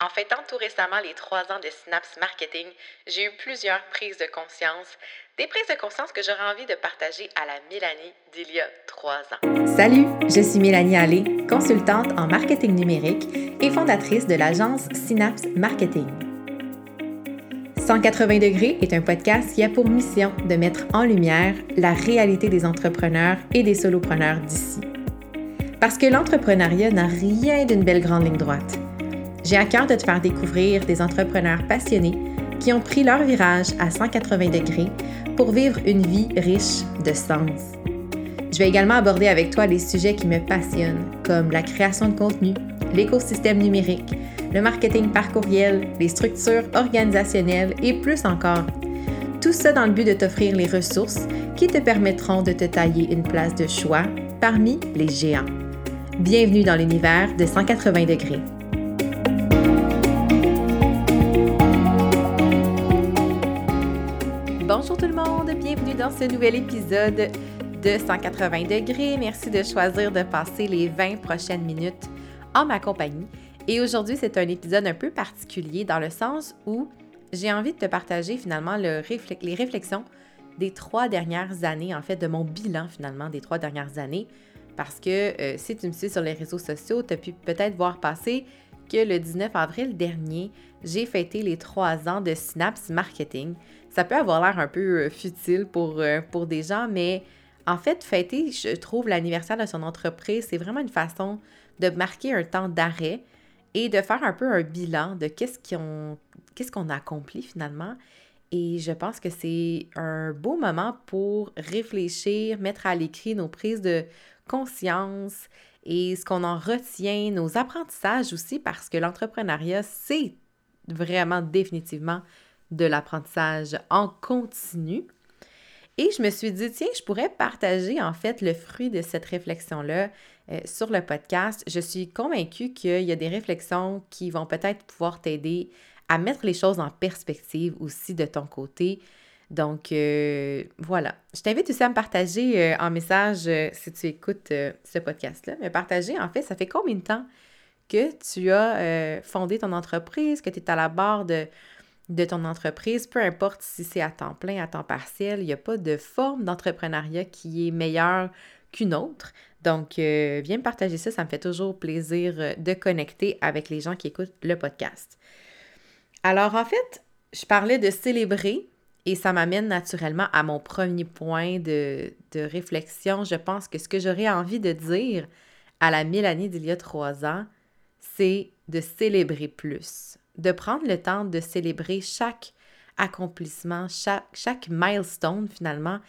En fêtant tout récemment les trois ans de Synapse Marketing, j'ai eu plusieurs prises de conscience, des prises de conscience que j'aurais envie de partager à la Mélanie d'il y a trois ans. Salut, je suis Mélanie Allé, consultante en marketing numérique et fondatrice de l'agence Synapse Marketing. 180 degrés est un podcast qui a pour mission de mettre en lumière la réalité des entrepreneurs et des solopreneurs d'ici. Parce que l'entrepreneuriat n'a rien d'une belle grande ligne droite. J'ai à cœur de te faire découvrir des entrepreneurs passionnés qui ont pris leur virage à 180 degrés pour vivre une vie riche de sens. Je vais également aborder avec toi les sujets qui me passionnent, comme la création de contenu, l'écosystème numérique, le marketing par courriel, les structures organisationnelles et plus encore. Tout ça dans le but de t'offrir les ressources qui te permettront de te tailler une place de choix parmi les géants. Bienvenue dans l'univers de 180 degrés. Dans ce nouvel épisode de 180 degrés. Merci de choisir de passer les 20 prochaines minutes en ma compagnie. Et aujourd'hui, c'est un épisode un peu particulier dans le sens où j'ai envie de te partager finalement le les réflexions des trois dernières années, en fait, de mon bilan finalement des trois dernières années. Parce que euh, si tu me suis sur les réseaux sociaux, tu as pu peut-être voir passer que le 19 avril dernier, j'ai fêté les trois ans de Synapse Marketing. Ça peut avoir l'air un peu euh, futile pour, euh, pour des gens, mais en fait, fêter, je trouve, l'anniversaire de son entreprise, c'est vraiment une façon de marquer un temps d'arrêt et de faire un peu un bilan de qu'est-ce qu'on qu'on a accompli finalement. Et je pense que c'est un beau moment pour réfléchir, mettre à l'écrit nos prises de conscience et ce qu'on en retient, nos apprentissages aussi, parce que l'entrepreneuriat, c'est vraiment définitivement de l'apprentissage en continu. Et je me suis dit, tiens, je pourrais partager en fait le fruit de cette réflexion-là euh, sur le podcast. Je suis convaincue qu'il y a des réflexions qui vont peut-être pouvoir t'aider à mettre les choses en perspective aussi de ton côté. Donc euh, voilà, je t'invite aussi à me partager euh, en message si tu écoutes ce podcast-là. Mais partager, en fait, ça fait combien de temps que tu as fondé ton entreprise, que tu es à la barre de de ton entreprise, peu importe si c'est à temps plein, à temps partiel, il n'y a pas de forme d'entrepreneuriat qui est meilleure qu'une autre. Donc, euh, viens me partager ça, ça me fait toujours plaisir euh, de connecter avec les gens qui écoutent le podcast. Alors, en fait, je parlais de célébrer et ça m'amène naturellement à mon premier point de, de réflexion. Je pense que ce que j'aurais envie de dire à la Mélanie d'il y a trois ans, c'est de célébrer plus de prendre le temps de célébrer chaque accomplissement, chaque, chaque milestone finalement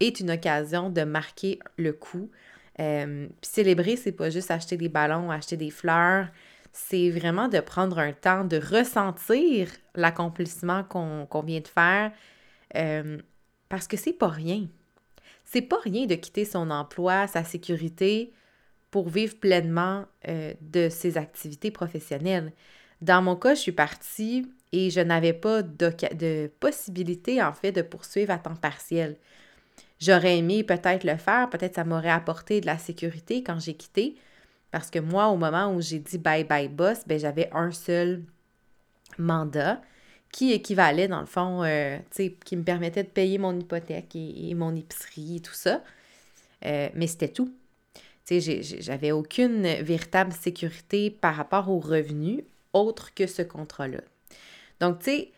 est une occasion de marquer le coup. Euh, célébrer, c'est pas juste acheter des ballons, acheter des fleurs, c'est vraiment de prendre un temps de ressentir l'accomplissement qu'on vient de faire euh, parce que c'est pas rien. C'est pas rien de quitter son emploi, sa sécurité pour vivre pleinement euh, de ses activités professionnelles. Dans mon cas, je suis partie et je n'avais pas de, possibilité, en fait, de poursuivre à temps partiel. J'aurais aimé peut-être le faire, peut-être ça m'aurait apporté de la sécurité quand j'ai quitté, parce que moi, au moment où j'ai dit bye bye boss, ben, j'avais un seul mandat qui équivalait, dans le fond, euh, qui me permettait de payer mon hypothèque et, mon épicerie et tout ça. Euh, mais c'était tout. J'avais aucune véritable sécurité par rapport aux revenus autre que ce contrat-là. Donc, tu sais,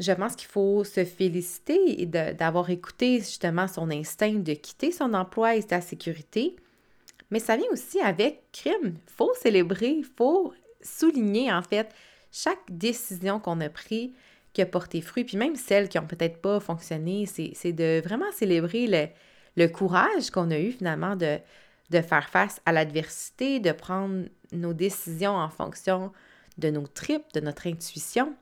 je pense qu'il faut se féliciter d'avoir écouté justement son instinct de quitter son emploi et sa sécurité. Mais ça vient aussi avec crime. Il faut célébrer, il faut souligner en fait chaque décision qu'on a prise qui a porté fruit, puis même celles qui n'ont peut-être pas fonctionné, c'est de vraiment célébrer le, courage qu'on a eu finalement de, de faire face à l'adversité, de prendre nos décisions en fonction de nos tripes, de notre intuition.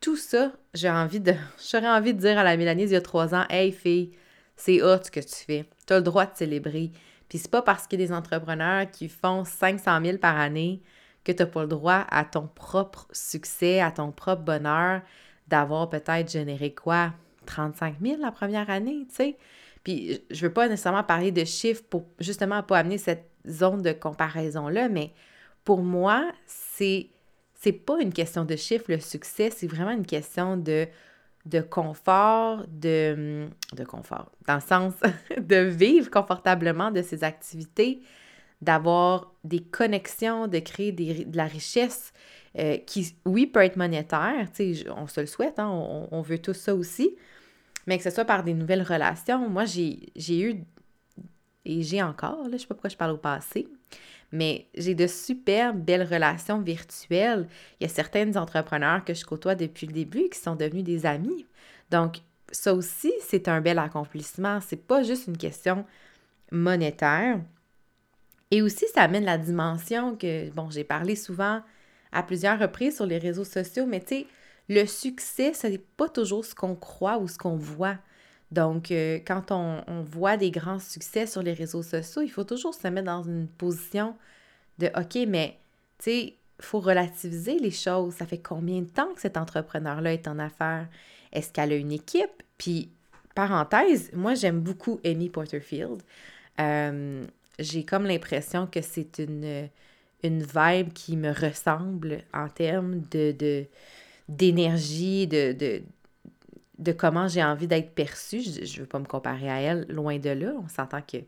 Tout ça, j'ai envie de, j'aurais envie de dire à la Mélanie il y a trois ans, Hey fille, c'est hot ce que tu fais. Tu as le droit de célébrer. Puis c'est pas parce qu'il y a des entrepreneurs qui font 500 000 par année que tu n'as pas le droit à ton propre succès, à ton propre bonheur, d'avoir peut-être généré quoi? 35 000 la première année, tu sais? Puis je veux pas nécessairement parler de chiffres pour justement pas amener cette zone de comparaison-là, mais pour moi, c'est c'est pas une question de chiffre, le succès, c'est vraiment une question de, de confort, de, de confort, dans le sens de vivre confortablement de ses activités, d'avoir des connexions, de créer de la richesse euh, qui, oui, peut être monétaire, on se le souhaite, hein, on, on, veut tout ça aussi, mais que ce soit par des nouvelles relations. Moi, j'ai eu, et j'ai encore, là, je sais pas pourquoi je parle au passé, mais j'ai de super belles relations virtuelles. Il y a certains entrepreneurs que je côtoie depuis le début qui sont devenus des amis. Donc, ça aussi, c'est un bel accomplissement. C'est pas juste une question monétaire. Et aussi, ça amène la dimension que, bon, j'ai parlé souvent à plusieurs reprises sur les réseaux sociaux, mais tu sais, le succès, ce n'est pas toujours ce qu'on croit ou ce qu'on voit. Donc, euh, quand on, voit des grands succès sur les réseaux sociaux, il faut toujours se mettre dans une position de OK, mais tu sais, il faut relativiser les choses. Ça fait combien de temps que cet entrepreneur-là est en affaires? Est-ce qu'elle a une équipe? Puis, parenthèse, moi, j'aime beaucoup Amy Porterfield. Euh, j'ai comme l'impression que c'est une, une vibe qui me ressemble en termes de, d'énergie, de, de, de, comment j'ai envie d'être perçue. Je ne veux pas me comparer à elle, loin de là. On s'entend que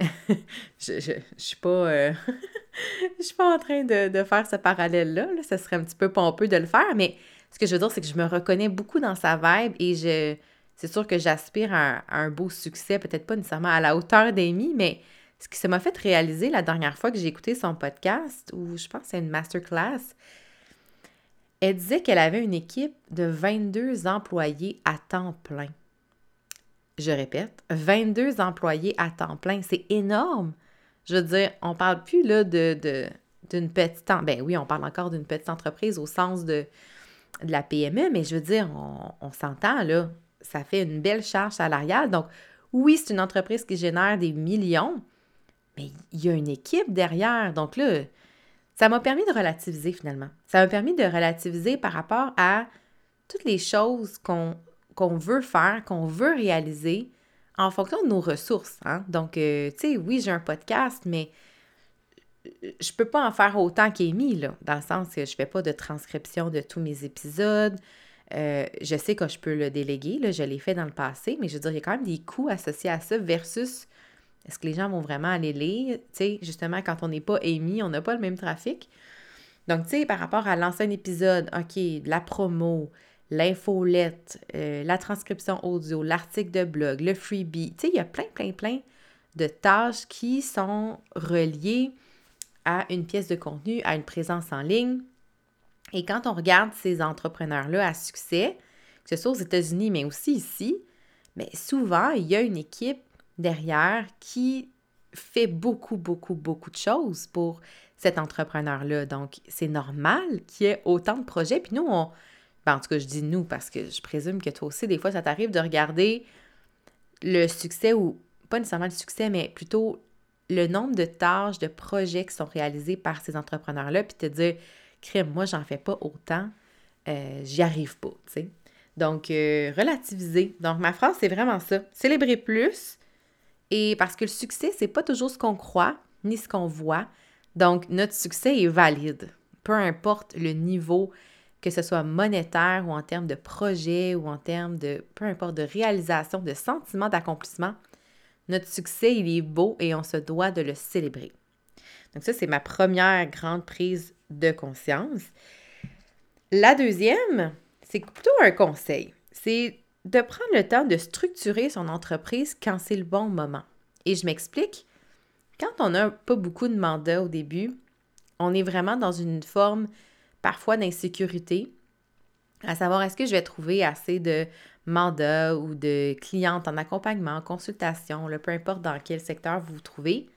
je, pas euh, suis pas en train de, faire ce parallèle-là. Là. Ça serait un petit peu pompeux de le faire, mais ce que je veux dire, c'est que je me reconnais beaucoup dans sa vibe et je c'est sûr que j'aspire à, un beau succès, peut-être pas nécessairement à la hauteur d'Amy, mais ce qui ça m'a fait réaliser la dernière fois que j'ai écouté son podcast, ou je pense c'est une masterclass, elle disait qu'elle avait une équipe de 22 employés à temps plein. Je répète, 22 employés à temps plein, c'est énorme. Je veux dire, on parle plus là de, d'une petite... Ben oui, on parle encore d'une petite entreprise au sens de, la PME, mais je veux dire, on, on s'entend là, ça fait une belle charge salariale. Donc, oui, c'est une entreprise qui génère des millions, mais il y a une équipe derrière. Donc là, ça m'a permis de relativiser finalement. Ça m'a permis de relativiser par rapport à toutes les choses qu'on veut faire, qu'on veut réaliser en fonction de nos ressources. Hein. Donc, euh, tu sais, oui, j'ai un podcast, mais je peux pas en faire autant qu'Amy, là, dans le sens que je fais pas de transcription de tous mes épisodes. Euh, je sais que je peux le déléguer, là, je l'ai fait dans le passé, mais je veux dire, il y a quand même des coûts associés à ça versus est-ce que les gens vont vraiment aller lire? Tu sais, justement, quand on n'est pas émis, on n'a pas le même trafic. Donc, tu sais, par rapport à l'ancien épisode, OK, la promo, l'infolette, euh, la transcription audio, l'article de blog, le freebie, tu sais, il y a plein, plein, plein de tâches qui sont reliées à une pièce de contenu, à une présence en ligne. Et quand on regarde ces entrepreneurs-là à succès, que ce soit aux États-Unis, mais aussi ici, mais souvent, il y a une équipe derrière qui fait beaucoup, beaucoup, beaucoup de choses pour cet entrepreneur-là. Donc, c'est normal qu'il y ait autant de projets. Puis nous, on... Ben, en tout cas, je dis nous parce que je présume que toi aussi, des fois, ça t'arrive de regarder le succès ou pas nécessairement le succès, mais plutôt le nombre de tâches, de projets qui sont réalisés par ces entrepreneurs-là, puis te dire, crème, moi, j'en fais pas autant, euh, j'y arrive pas, tu sais. Donc, euh, relativiser. Donc, ma phrase, c'est vraiment ça. Célébrer plus, et parce que le succès, c'est pas toujours ce qu'on croit ni ce qu'on voit. Donc, notre succès est valide. Peu importe le niveau, que ce soit monétaire ou en termes de projet ou en termes de, peu importe, de réalisation, de sentiment d'accomplissement, notre succès, il est beau et on se doit de le célébrer. Donc ça, c'est ma première grande prise de conscience. La deuxième, c'est plutôt un conseil. C'est de prendre le temps de structurer son entreprise quand c'est le bon moment. Et je m'explique. Quand on n'a pas beaucoup de mandats au début, on est vraiment dans une forme parfois d'insécurité, à savoir est-ce que je vais trouver assez de mandats ou de clientes en accompagnement, en consultation, peu importe dans quel secteur vous vous trouvez.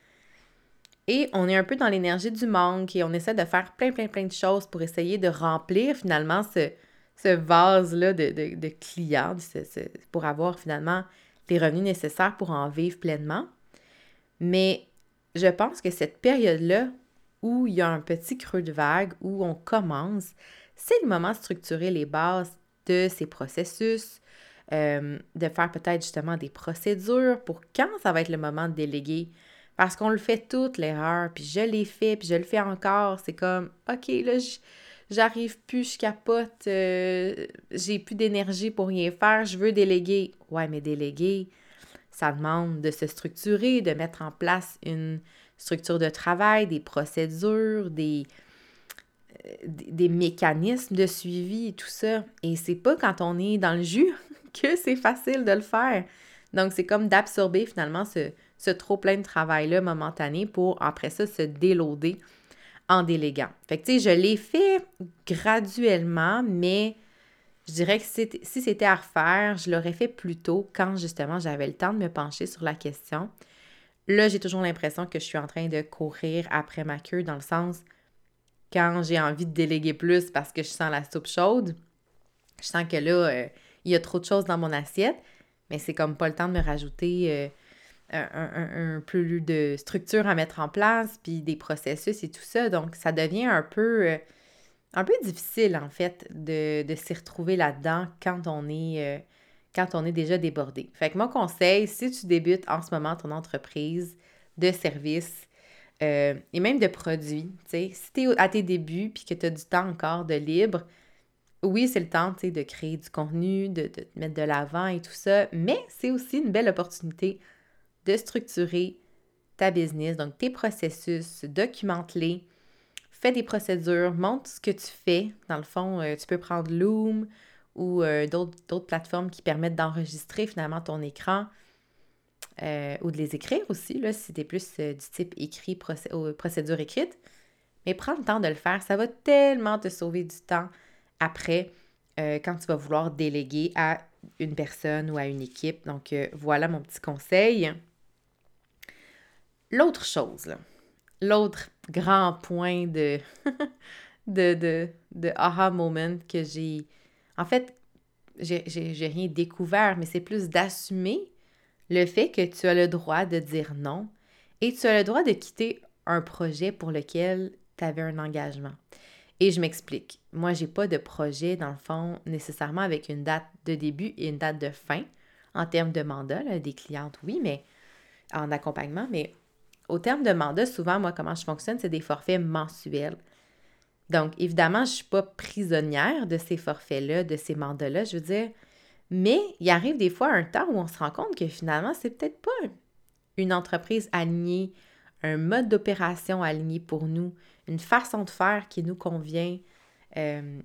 Et on est un peu dans l'énergie du manque et on essaie de faire plein, plein, plein de choses pour essayer de remplir finalement ce, ce vase-là de, clients pour avoir finalement les revenus nécessaires pour en vivre pleinement. Mais je pense que cette période-là où il y a un petit creux de vague, où on commence, c'est le moment de structurer les bases de ces processus, euh, de faire peut-être justement des procédures pour quand ça va être le moment de déléguer. Parce qu'on le fait toute l'erreur, puis je l'ai fait, puis je le fais encore. C'est comme, OK, là, je, j'arrive plus, je capote, euh, j'ai plus d'énergie pour rien faire, je veux déléguer. Ouais, mais déléguer, ça demande de se structurer, de mettre en place une structure de travail, des procédures, des, euh, mécanismes de suivi tout ça. Et c'est pas quand on est dans le jus que c'est facile de le faire. Donc, c'est comme d'absorber finalement ce, ce trop plein de travail-là momentané pour après ça se déloader en déléguant. Fait que tu sais, je l'ai fait graduellement, mais je dirais que si c'était à refaire, je l'aurais fait plus tôt quand justement j'avais le temps de me pencher sur la question. Là, j'ai toujours l'impression que je suis en train de courir après ma queue dans le sens quand j'ai envie de déléguer plus parce que je sens la soupe chaude, je sens que là, euh, il y a trop de choses dans mon assiette, mais c'est comme pas le temps de me rajouter euh, un, plus de structure à mettre en place, puis des processus et tout ça. Donc, ça devient un peu, euh, un peu difficile, en fait, de, s'y retrouver là-dedans quand on est... Euh, quand on est déjà débordé. Fait que mon conseil, si tu débutes en ce moment ton entreprise de services euh, et même de produits, si tu es à tes débuts puis que tu as du temps encore de libre, oui, c'est le temps, de créer du contenu, de, de te mettre de l'avant et tout ça, mais c'est aussi une belle opportunité de structurer ta business, donc tes processus, documente-les, fais des procédures, montre ce que tu fais. Dans le fond, euh, tu peux prendre Loom ou euh, d'autres plateformes qui permettent d'enregistrer finalement ton écran euh, ou de les écrire aussi, là, si tu es plus du type écrit, procédure écrite. Mais prends le temps de le faire, ça va tellement te sauver du temps après quand tu vas vouloir déléguer à une personne ou à une équipe. Donc voilà mon petit conseil. L'autre chose, l'autre grand point de, de, de, de aha moment que j'ai. En fait, j'ai rien découvert, mais c'est plus d'assumer le fait que tu as le droit de dire non et tu as le droit de quitter un projet pour lequel tu avais un engagement. Et je m'explique. Moi, j'ai pas de projet, dans le fond, nécessairement avec une date de début et une date de fin en termes de mandat. des clientes, oui, mais en accompagnement, mais au terme de mandat, souvent, moi, comment je fonctionne, c'est des forfaits mensuels. Donc, évidemment, je ne suis pas prisonnière de ces forfaits-là, de ces mandats-là, je veux dire. Mais il arrive des fois un temps où on se rend compte que finalement, c'est peut-être pas une entreprise alignée, un mode d'opération aligné pour nous, une façon de faire qui nous convient. Euh,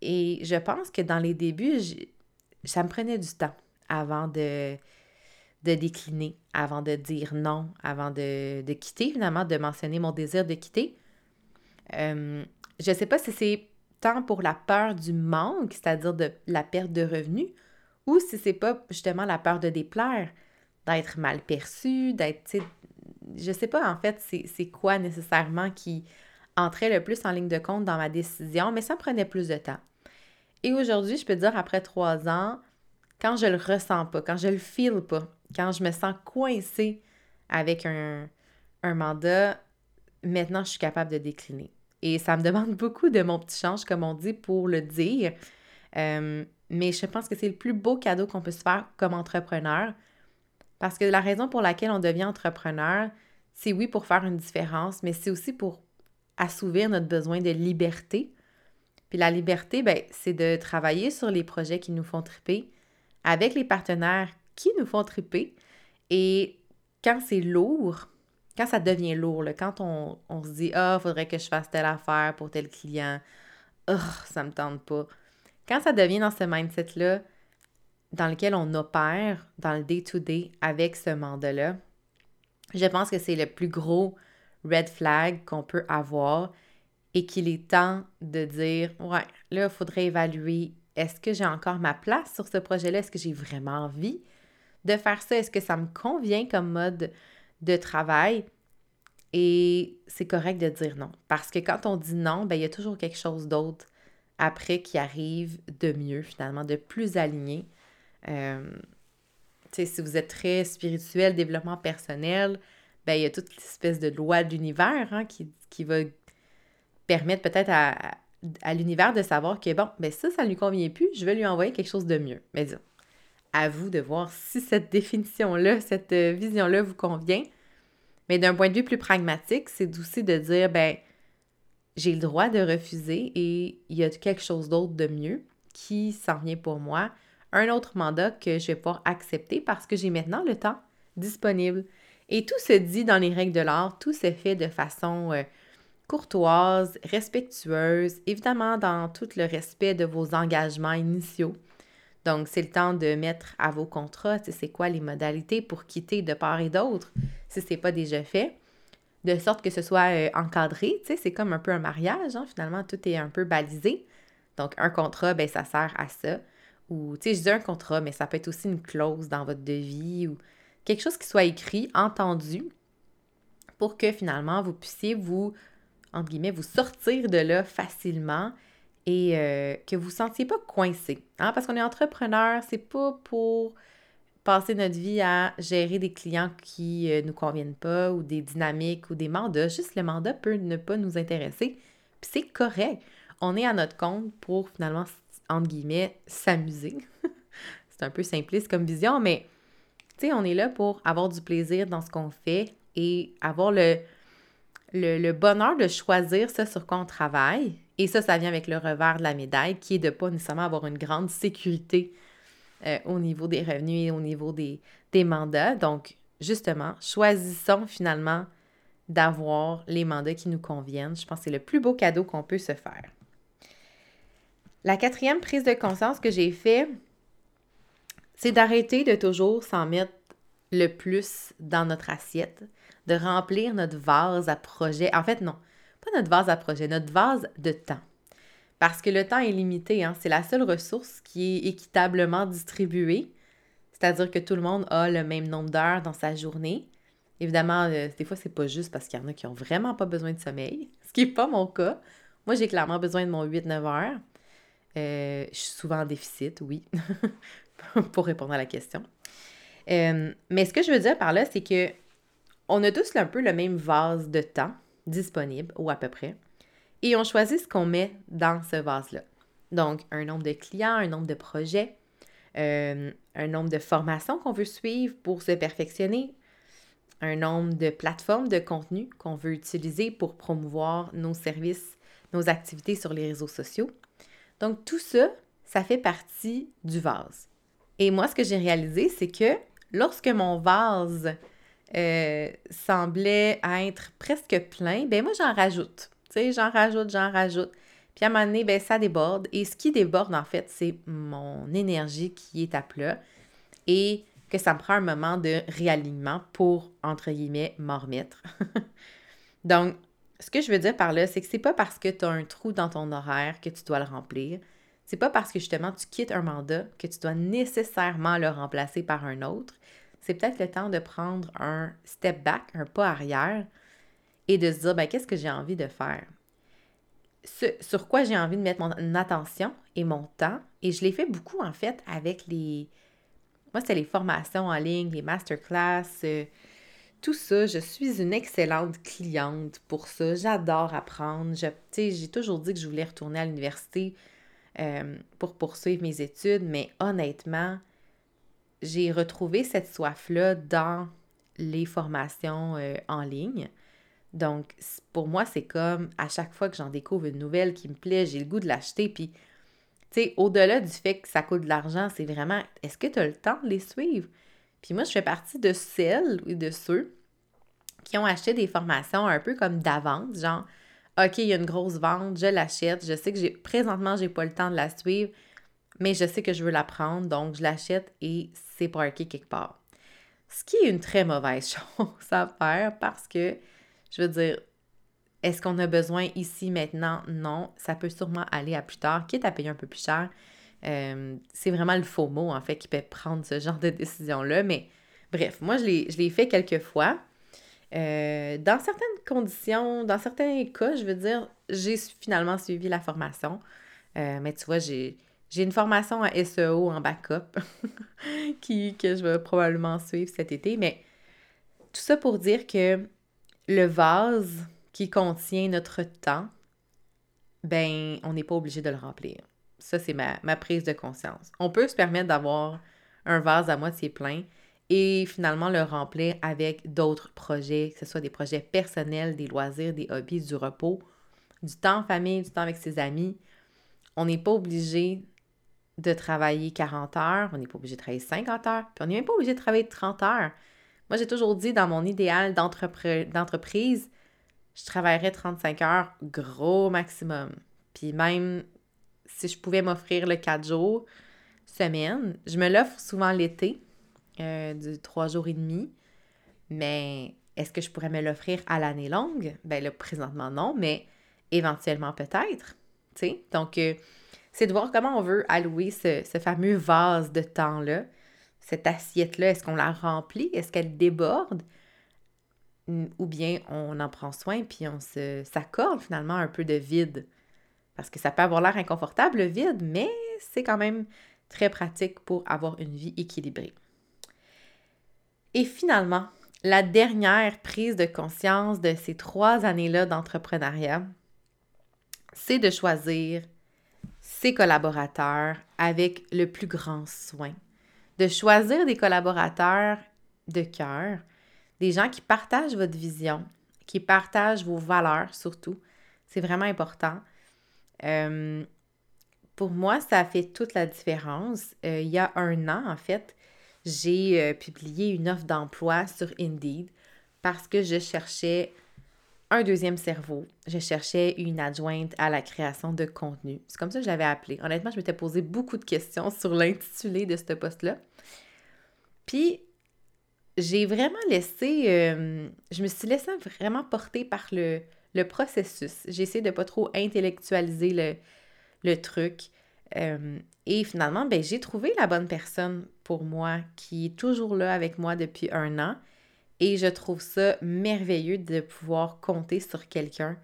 et je pense que dans les débuts, ça me prenait du temps avant de, de décliner, avant de dire non, avant de, quitter, finalement, de mentionner mon désir de quitter. Euh, je ne sais pas si c'est tant pour la peur du manque, c'est-à-dire de la perte de revenus, ou si c'est pas justement la peur de déplaire, d'être mal perçu, d'être, je sais pas en fait c'est quoi nécessairement qui entrait le plus en ligne de compte dans ma décision, mais ça prenait plus de temps. Et aujourd'hui, je peux dire, après trois ans, quand je le ressens pas, quand je le feel pas, quand je me sens coincée avec un, mandat, maintenant je suis capable de décliner. Et ça me demande beaucoup de mon petit change, comme on dit, pour le dire. Euh, mais je pense que c'est le plus beau cadeau qu'on peut se faire comme entrepreneur. Parce que la raison pour laquelle on devient entrepreneur, c'est oui pour faire une différence, mais c'est aussi pour assouvir notre besoin de liberté. Puis la liberté, ben, c'est de travailler sur les projets qui nous font triper avec les partenaires qui nous font triper. Et quand c'est lourd, quand ça devient lourd, quand on, se dit Ah, il faudrait que je fasse telle affaire pour tel client, oh, ça me tente pas. Quand ça devient dans ce mindset-là, dans lequel on opère dans le day-to-day avec ce mandat-là, je pense que c'est le plus gros red flag qu'on peut avoir et qu'il est temps de dire Ouais, là, il faudrait évaluer est-ce que j'ai encore ma place sur ce projet-là? Est-ce que j'ai vraiment envie? De faire ça? Est-ce que ça me convient comme mode de travail? Et c'est correct de dire non. Parce que quand on dit non, ben, il y a toujours quelque chose d'autre après qui arrive de mieux, finalement, de plus aligné. Euh, si vous êtes très spirituel, développement personnel, ben, il y a toute l'espèce de loi de l'univers hein, qui, qui, va permettre peut-être à, à, l'univers de savoir que, bon, ben ça, ça ne lui convient plus, je vais lui envoyer quelque chose de mieux. Mais disons, à vous de voir si cette définition-là, cette euh, vision-là vous convient. Mais d'un point de vue plus pragmatique, c'est aussi de dire, ben, j'ai le droit de refuser et il y a quelque chose d'autre de mieux qui s'en vient pour moi, un autre mandat que je vais pouvoir accepter parce que j'ai maintenant le temps disponible. Et tout se dit dans les règles de l'art, tout se fait de façon euh, courtoise, respectueuse, évidemment dans tout le respect de vos engagements initiaux. Donc, c'est le temps de mettre à vos contrats, c'est quoi les modalités pour quitter de part et d'autre, si ce n'est pas déjà fait, de sorte que ce soit euh, encadré, c'est comme un peu un mariage, hein, finalement, tout est un peu balisé. Donc, un contrat, ben, ça sert à ça. Ou, tu sais, je dis un contrat, mais ça peut être aussi une clause dans votre devis ou quelque chose qui soit écrit, entendu, pour que finalement, vous puissiez vous, entre guillemets, vous sortir de là facilement et euh, que vous ne sentiez pas coincé. Hein? Parce qu'on est entrepreneur, c'est pas pour passer notre vie à gérer des clients qui ne euh, nous conviennent pas ou des dynamiques ou des mandats. Juste le mandat peut ne pas nous intéresser. Puis c'est correct on est à notre compte pour finalement, entre guillemets, s'amuser. c'est un peu simpliste comme vision, mais tu sais, on est là pour avoir du plaisir dans ce qu'on fait et avoir le, le, bonheur de choisir ce sur quoi on travaille. Et ça, ça vient avec le revers de la médaille, qui est de pas nécessairement avoir une grande sécurité euh, au niveau des revenus et au niveau des, des mandats. Donc, justement, choisissons finalement d'avoir les mandats qui nous conviennent. Je pense que c'est le plus beau cadeau qu'on peut se faire. La quatrième prise de conscience que j'ai fait, c'est d'arrêter de toujours s'en mettre le plus dans notre assiette, de remplir notre vase à projet. En fait, non, notre vase à projet, notre vase de temps. Parce que le temps est limité, hein? c'est la seule ressource qui est équitablement distribuée. C'est-à-dire que tout le monde a le même nombre d'heures dans sa journée. Évidemment, euh, des fois, c'est pas juste parce qu'il y en a qui ont vraiment pas besoin de sommeil, ce qui n'est pas mon cas. Moi, j'ai clairement besoin de mon 8-9 heures. Euh, je suis souvent en déficit, oui, pour répondre à la question. Euh, mais ce que je veux dire par là, c'est que on a tous un peu le même vase de temps disponible, ou à peu près, et on choisit ce qu'on met dans ce vase-là. Donc, un nombre de clients, un nombre de projets, euh, un nombre de formations qu'on veut suivre pour se perfectionner, un nombre de plateformes de contenu qu'on veut utiliser pour promouvoir nos services, nos activités sur les réseaux sociaux, donc, tout ça, ça fait partie du vase. Et moi, ce que j'ai réalisé, c'est que lorsque mon vase euh, semblait être presque plein, ben moi, j'en rajoute. Tu sais, j'en rajoute, j'en rajoute. Puis à un moment donné, ben, ça déborde. Et ce qui déborde, en fait, c'est mon énergie qui est à plat et que ça me prend un moment de réalignement pour, entre guillemets, m'en remettre. Donc, ce que je veux dire par là, c'est que c'est pas parce que tu as un trou dans ton horaire que tu dois le remplir. C'est pas parce que justement tu quittes un mandat que tu dois nécessairement le remplacer par un autre. C'est peut-être le temps de prendre un step back, un pas arrière et de se dire ben, qu'est-ce que j'ai envie de faire? sur quoi j'ai envie de mettre mon attention et mon temps. Et je l'ai fait beaucoup en fait avec les. Moi, c'est les formations en ligne, les masterclass. Euh, tout ça, je suis une excellente cliente pour ça. J'adore apprendre. J'ai toujours dit que je voulais retourner à l'université euh, pour poursuivre mes études, mais honnêtement, j'ai retrouvé cette soif-là dans les formations euh, en ligne. Donc, pour moi, c'est comme à chaque fois que j'en découvre une nouvelle qui me plaît, j'ai le goût de l'acheter. Puis, tu sais, au-delà du fait que ça coûte de l'argent, c'est vraiment, est-ce que tu as le temps de les suivre? Puis moi, je fais partie de celles et de ceux qui ont acheté des formations un peu comme d'avance, genre OK, il y a une grosse vente, je l'achète, je sais que j'ai présentement j'ai pas le temps de la suivre, mais je sais que je veux la prendre, donc je l'achète et c'est quelque part. Ce qui est une très mauvaise chose à faire parce que je veux dire est-ce qu'on a besoin ici maintenant? Non, ça peut sûrement aller à plus tard, quitte à payer un peu plus cher. Euh, c'est vraiment le faux mot, en fait, qui peut prendre ce genre de décision-là. Mais bref, moi, je l'ai fait quelques fois. Euh, dans certaines conditions, dans certains cas, je veux dire, j'ai finalement suivi la formation. Euh, mais tu vois, j'ai, une formation à SEO en backup qui, que je vais probablement suivre cet été. Mais tout ça pour dire que le vase qui contient notre temps, ben, on n'est pas obligé de le remplir. Ça, c'est ma, ma prise de conscience. On peut se permettre d'avoir un vase à moitié plein et finalement le remplir avec d'autres projets, que ce soit des projets personnels, des loisirs, des hobbies, du repos. du temps en famille, du temps avec ses amis. On n'est pas obligé de travailler 40 heures, on n'est pas obligé de travailler 50 heures, puis on n'est même pas obligé de travailler 30 heures. Moi, j'ai toujours dit dans mon idéal d'entreprise, je travaillerais 35 heures gros maximum. Puis même si je pouvais m'offrir le 4 jours, semaine, je me l'offre souvent l'été, euh, du 3 jours et demi. Mais est-ce que je pourrais me l'offrir à l'année longue? Ben là, présentement, non, mais éventuellement peut-être. Donc, euh, c'est de voir comment on veut allouer ce, fameux vase de temps-là, cette assiette-là. Est-ce qu'on la remplit? Est-ce qu'elle déborde? Ou bien on en prend soin puis on s'accorde finalement un peu de vide. Parce que ça peut avoir l'air inconfortable, le vide, mais c'est quand même très pratique pour avoir une vie équilibrée. Et finalement, la dernière prise de conscience de ces trois années-là d'entrepreneuriat, c'est de choisir ses collaborateurs avec le plus grand soin. De choisir des collaborateurs de cœur, des gens qui partagent votre vision, qui partagent vos valeurs surtout. C'est vraiment important. Euh, pour moi, ça a fait toute la différence. Euh, il y a un an, en fait, j'ai euh, publié une offre d'emploi sur Indeed parce que je cherchais un deuxième cerveau. Je cherchais une adjointe à la création de contenu. C'est comme ça que je l'avais appelé. Honnêtement, je m'étais posé beaucoup de questions sur l'intitulé de ce poste-là. Puis, j'ai vraiment laissé, euh, je me suis laissée vraiment porter par le, processus. J'ai essayé de pas trop intellectualiser le, le truc. Euh, et finalement, ben, j'ai trouvé la bonne personne pour moi qui est toujours là avec moi depuis un an. Et je trouve ça merveilleux de pouvoir compter sur quelqu'un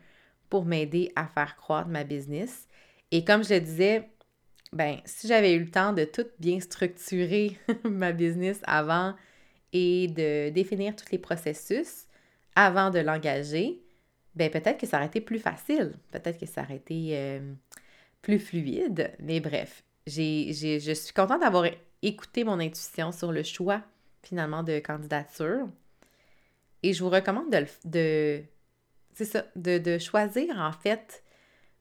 pour m'aider à faire croître ma business. Et comme je disais, ben, si j'avais eu le temps de tout bien structurer ma business avant et de définir tous les processus avant de l'engager, ben peut-être que ça aurait été plus facile. Peut-être que ça aurait été euh, plus fluide. Mais bref, j'ai, je suis contente d'avoir écouté mon intuition sur le choix finalement de candidature. Et je vous recommande de, de c'est ça, de, choisir en fait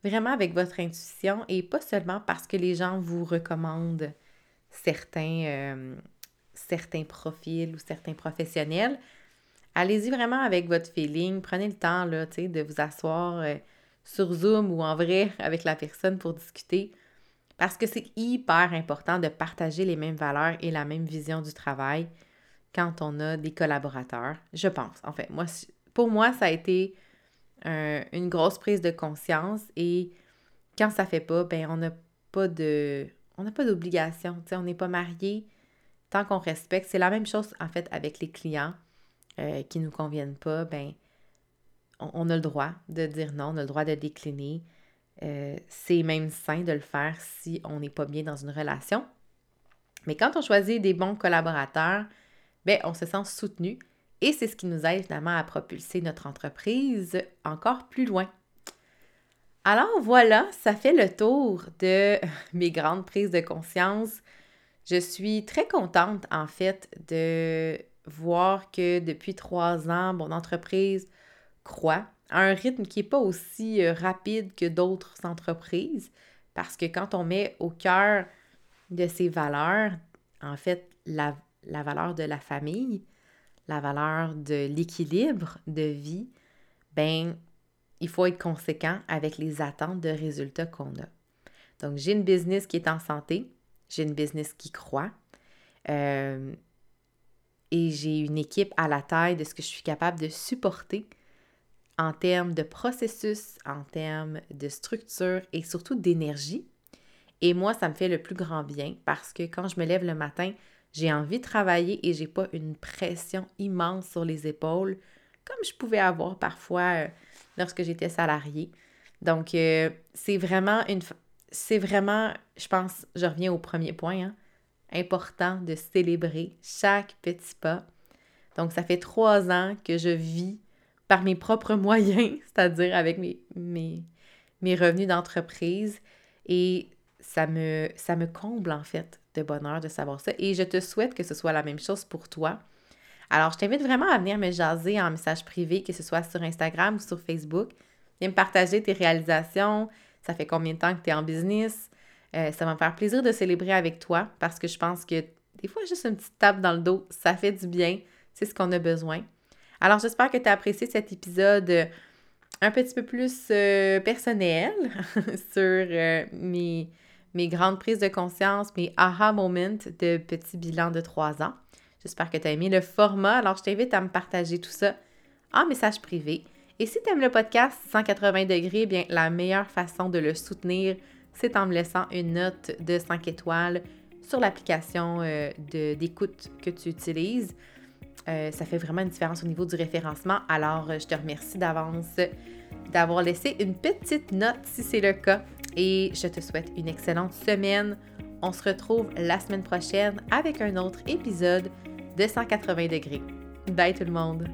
vraiment avec votre intuition et pas seulement parce que les gens vous recommandent certains, euh, certains profils ou certains professionnels. Allez-y vraiment avec votre feeling. Prenez le temps là, de vous asseoir. Euh, sur Zoom ou en vrai avec la personne pour discuter. Parce que c'est hyper important de partager les mêmes valeurs et la même vision du travail quand on a des collaborateurs, je pense. En fait, moi, pour moi, ça a été une grosse prise de conscience et quand ça fait pas, ben on n'a pas de on n'a pas d'obligation, tu sais, on n'est pas marié tant qu'on respecte. C'est la même chose en fait avec les clients euh, qui nous conviennent pas, ben on, a le droit de dire non, on a le droit de décliner. Euh, c'est même sain de le faire si on n'est pas bien dans une relation. Mais quand on choisit des bons collaborateurs, ben, on se sent soutenu et c'est ce qui nous aide finalement à propulser notre entreprise encore plus loin. Alors voilà, ça fait le tour de mes grandes prises de conscience. Je suis très contente en fait de voir que depuis trois ans, mon entreprise croît à un rythme qui n'est pas aussi euh, rapide que d'autres entreprises, parce que quand on met au cœur de ces valeurs, en fait, la, valeur de la famille, la valeur de l'équilibre de vie, ben, il faut être conséquent avec les attentes de résultats qu'on a. Donc, j'ai une business qui est en santé, j'ai une business qui croît, euh, et j'ai une équipe à la taille de ce que je suis capable de supporter en termes de processus, en termes de structure et surtout d'énergie. Et moi, ça me fait le plus grand bien parce que quand je me lève le matin, j'ai envie de travailler et j'ai pas une pression immense sur les épaules comme je pouvais avoir parfois euh, lorsque j'étais salariée. Donc, euh, c'est vraiment une. C'est vraiment, je pense, je reviens au premier point, hein, important de célébrer chaque petit pas. Donc, ça fait trois ans que je vis par mes propres moyens, c'est-à-dire avec mes, mes, mes revenus d'entreprise. Et ça me, ça me comble en fait de bonheur de savoir ça. Et je te souhaite que ce soit la même chose pour toi. Alors, je t'invite vraiment à venir me jaser en message privé, que ce soit sur Instagram ou sur Facebook. Viens me partager tes réalisations. Ça fait combien de temps que tu es en business? Euh, ça va me faire plaisir de célébrer avec toi parce que je pense que des fois, juste une petite tape dans le dos, ça fait du bien. C'est ce qu'on a besoin. Alors, j'espère que tu as apprécié cet épisode euh, un petit peu plus euh, personnel sur mes, mes grandes prises de conscience, mes aha moments de petit bilan de trois ans. J'espère que tu as aimé le format. Alors, je t'invite à me partager tout ça en message privé. Et si tu aimes le podcast 180 degrés, bien, la meilleure façon de le soutenir, c'est en me laissant une note de 5 étoiles sur l'application euh, d'écoute que tu utilises. Euh, ça fait vraiment une différence au niveau du référencement. Alors, je te remercie d'avance d'avoir laissé une petite note si c'est le cas. Et je te souhaite une excellente semaine. On se retrouve la semaine prochaine avec un autre épisode de 180 degrés. Bye tout le monde!